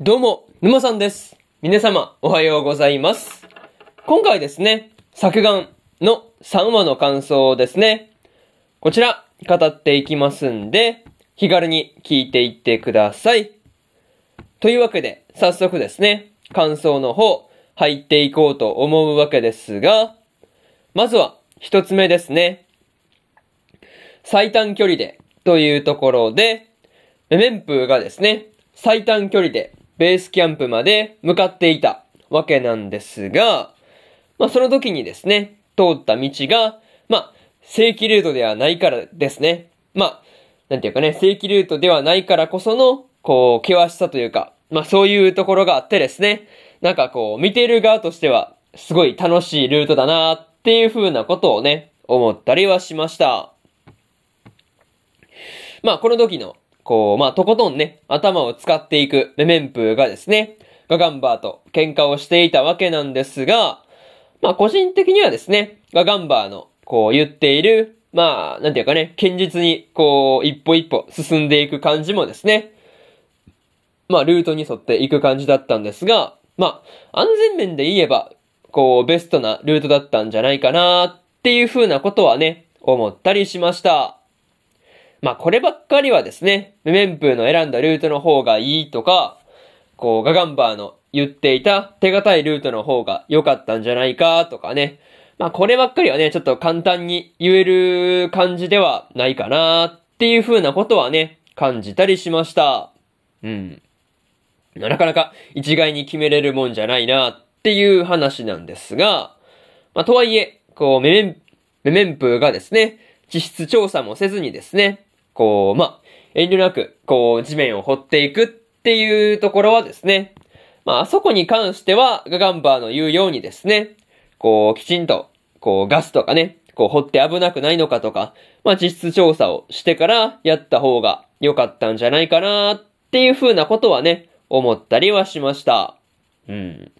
どうも、沼さんです。皆様、おはようございます。今回ですね、作眼の3話の感想をですね。こちら、語っていきますんで、気軽に聞いていってください。というわけで、早速ですね、感想の方、入っていこうと思うわけですが、まずは、一つ目ですね。最短距離で、というところで、メメンプーがですね、最短距離でベースキャンプまで向かっていたわけなんですが、まあその時にですね、通った道が、まあ正規ルートではないからですね。まあ、なんていうかね、正規ルートではないからこその、こう、険しさというか、まあそういうところがあってですね、なんかこう、見ている側としては、すごい楽しいルートだなっていう風なことをね、思ったりはしました。まあこの時のこう、まあ、とことんね、頭を使っていくメメンプがですね、ガガンバーと喧嘩をしていたわけなんですが、まあ、個人的にはですね、ガガンバーの、こう、言っている、まあ、なんていうかね、堅実に、こう、一歩一歩進んでいく感じもですね、まあ、ルートに沿っていく感じだったんですが、まあ、安全面で言えば、こう、ベストなルートだったんじゃないかなっていう風なことはね、思ったりしました。まあこればっかりはですね、メメンプーの選んだルートの方がいいとか、こうガガンバーの言っていた手堅いルートの方が良かったんじゃないかとかね。まあこればっかりはね、ちょっと簡単に言える感じではないかなっていう風なことはね、感じたりしました。うん。なかなか一概に決めれるもんじゃないなっていう話なんですが、まあとはいえ、こうメメン、メメンプーがですね、地質調査もせずにですね、こう、まあ、遠慮なく、こう、地面を掘っていくっていうところはですね、まあ、あそこに関しては、ガガンバーの言うようにですね、こう、きちんと、こう、ガスとかね、こう、掘って危なくないのかとか、まあ、地質調査をしてからやった方が良かったんじゃないかなっていう風なことはね、思ったりはしました。うん。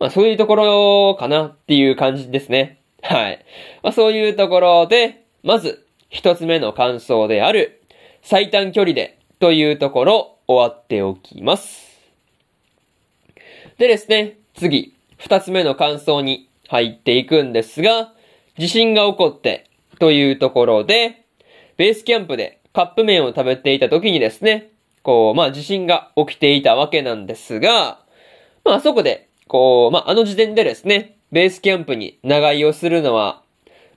まあ、そういうところかなっていう感じですね。はい。まあ、そういうところで、まず、一つ目の感想である、最短距離でというところ終わっておきます。でですね、次、二つ目の感想に入っていくんですが、地震が起こってというところで、ベースキャンプでカップ麺を食べていた時にですね、こう、まあ地震が起きていたわけなんですが、まあそこで、こう、まああの時点でですね、ベースキャンプに長居をするのは、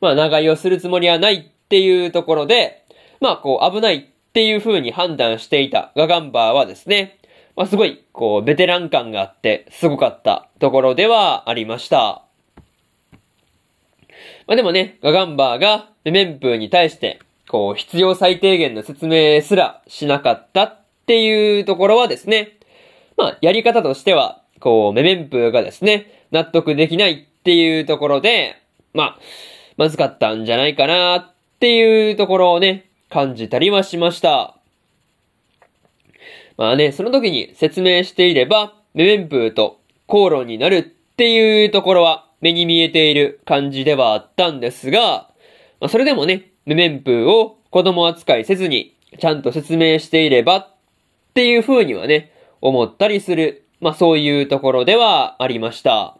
まあ長居をするつもりはないっていうところで、まあこう危ないっていう風に判断していたガガンバーはですね、まあすごい、こう、ベテラン感があって、すごかったところではありました。まあでもね、ガガンバーがメメンプーに対して、こう、必要最低限の説明すらしなかったっていうところはですね、まあ、やり方としては、こう、メメンプーがですね、納得できないっていうところで、まあ、まずかったんじゃないかなっていうところをね、感じたりはしました。まあね、その時に説明していれば、メメンプーと口論になるっていうところは目に見えている感じではあったんですが、まあそれでもね、メメンプーを子供扱いせずに、ちゃんと説明していればっていう風にはね、思ったりする、まあそういうところではありました。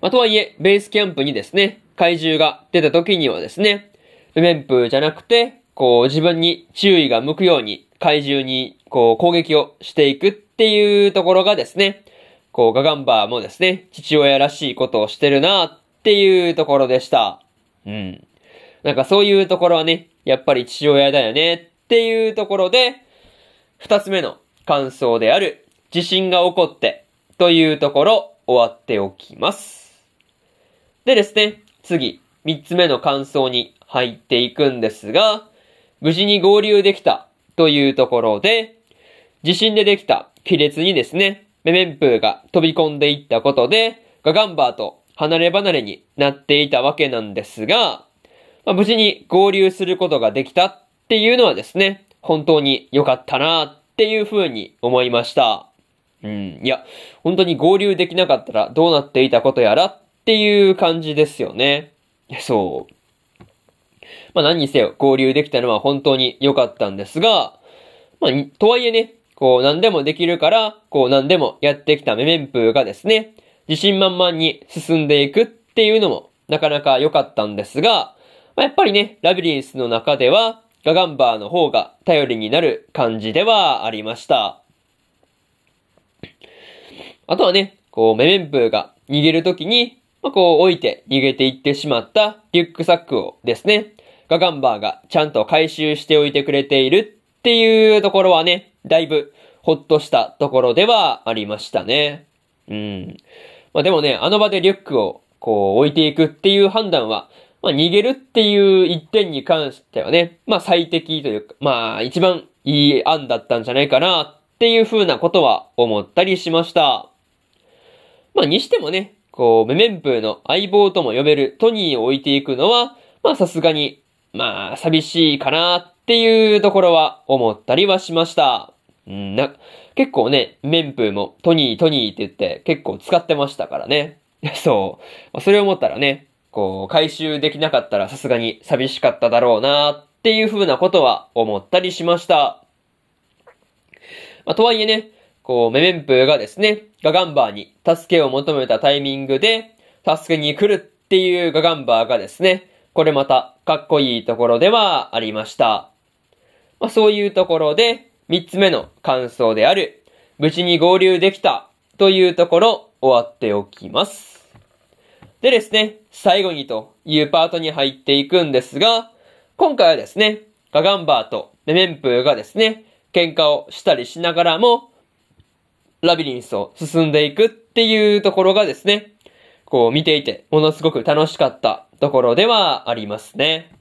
まあとはいえ、ベースキャンプにですね、怪獣が出た時にはですね、メメンプじゃなくて、こう自分に注意が向くように怪獣にこう攻撃をしていくっていうところがですね、こうガガンバーもですね、父親らしいことをしてるなっていうところでした。うん。なんかそういうところはね、やっぱり父親だよねっていうところで、二つ目の感想である地震が起こってというところ終わっておきます。でですね、次、三つ目の感想に入っていくんですが、無事に合流できたというところで、地震でできた亀裂にですね、メメンプーが飛び込んでいったことで、ガガンバーと離れ離れになっていたわけなんですが、まあ、無事に合流することができたっていうのはですね、本当に良かったなっていう風に思いました。うん、いや、本当に合流できなかったらどうなっていたことやらっていう感じですよね。そう。まあ何にせよ合流できたのは本当に良かったんですが、まあ、とはいえね、こう何でもできるから、こう何でもやってきたメメンプーがですね、自信満々に進んでいくっていうのもなかなか良かったんですが、まあ、やっぱりね、ラビリンスの中では、ガガンバーの方が頼りになる感じではありました。あとはね、こう、メメンプーが逃げるときに、まあ、こう置いて逃げていってしまったリュックサックをですね、ガガンバーがちゃんと回収しておいてくれているっていうところはね、だいぶほっとしたところではありましたね。うん。まあでもね、あの場でリュックをこう置いていくっていう判断は、まあ逃げるっていう一点に関してはね、まあ最適というか、まあ一番いい案だったんじゃないかなっていう風なことは思ったりしました。まあにしてもね、こう、メメンプーの相棒とも呼べるトニーを置いていくのは、まあさすがに、まあ寂しいかなっていうところは思ったりはしました。うん、な、結構ね、メンプーもトニートニーって言って結構使ってましたからね。そう。それを思ったらね、こう、回収できなかったらさすがに寂しかっただろうなっていう風なことは思ったりしました。まあ、とはいえね、こう、メメンプーがですね、ガガンバーに助けを求めたタイミングで、助けに来るっていうガガンバーがですね、これまたかっこいいところではありました。まあ、そういうところで、三つ目の感想である、無事に合流できたというところ、終わっておきます。でですね、最後にというパートに入っていくんですが、今回はですね、ガガンバーとメメンプーがですね、喧嘩をしたりしながらも、ラビリンスを進んでいくっていうところがですね、こう見ていてものすごく楽しかったところではありますね。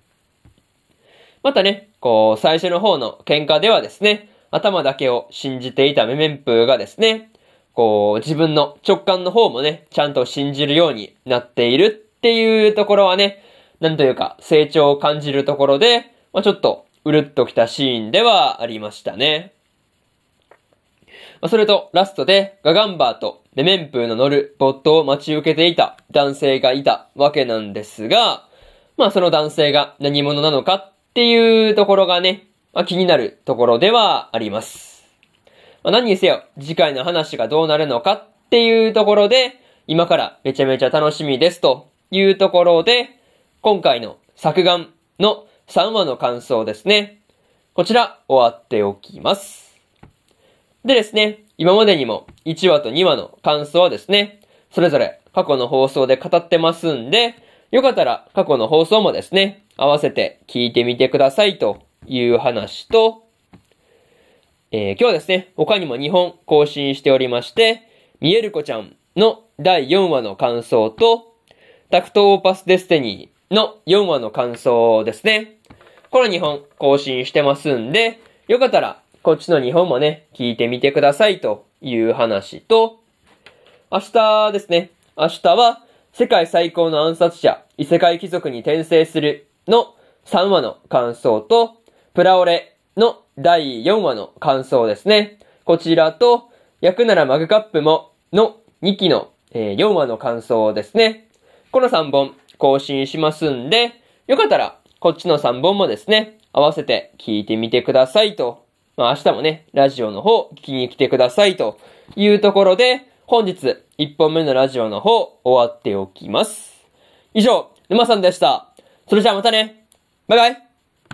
またね、こう最初の方の喧嘩ではですね、頭だけを信じていたメメンプーがですね、こう自分の直感の方もね、ちゃんと信じるようになっているっていうところはね、なんというか成長を感じるところで、まあ、ちょっとうるっときたシーンではありましたね。まあ、それと、ラストで、ガガンバーとメメンプーの乗るボットを待ち受けていた男性がいたわけなんですが、まあその男性が何者なのかっていうところがね、まあ、気になるところではあります。まあ、何にせよ、次回の話がどうなるのかっていうところで、今からめちゃめちゃ楽しみですというところで、今回の作眼の3話の感想ですね。こちら終わっておきます。でですね、今までにも1話と2話の感想はですね、それぞれ過去の放送で語ってますんで、よかったら過去の放送もですね、合わせて聞いてみてくださいという話と、えー、今日はですね、他にも2本更新しておりまして、ミエルコちゃんの第4話の感想と、タクトオーパスデスティニーの4話の感想ですね。この2本更新してますんで、よかったらこっちの日本もね、聞いてみてくださいという話と、明日ですね。明日は、世界最高の暗殺者、異世界貴族に転生するの3話の感想と、プラオレの第4話の感想ですね。こちらと、焼くならマグカップもの2期の、え4話の感想ですね。この3本更新しますんで、よかったらこっちの3本もですね、合わせて聞いてみてくださいとまあ明日もね、ラジオの方聞きに来てくださいというところで、本日1本目のラジオの方終わっておきます。以上、沼さんでした。それじゃあまたね。バイバイ。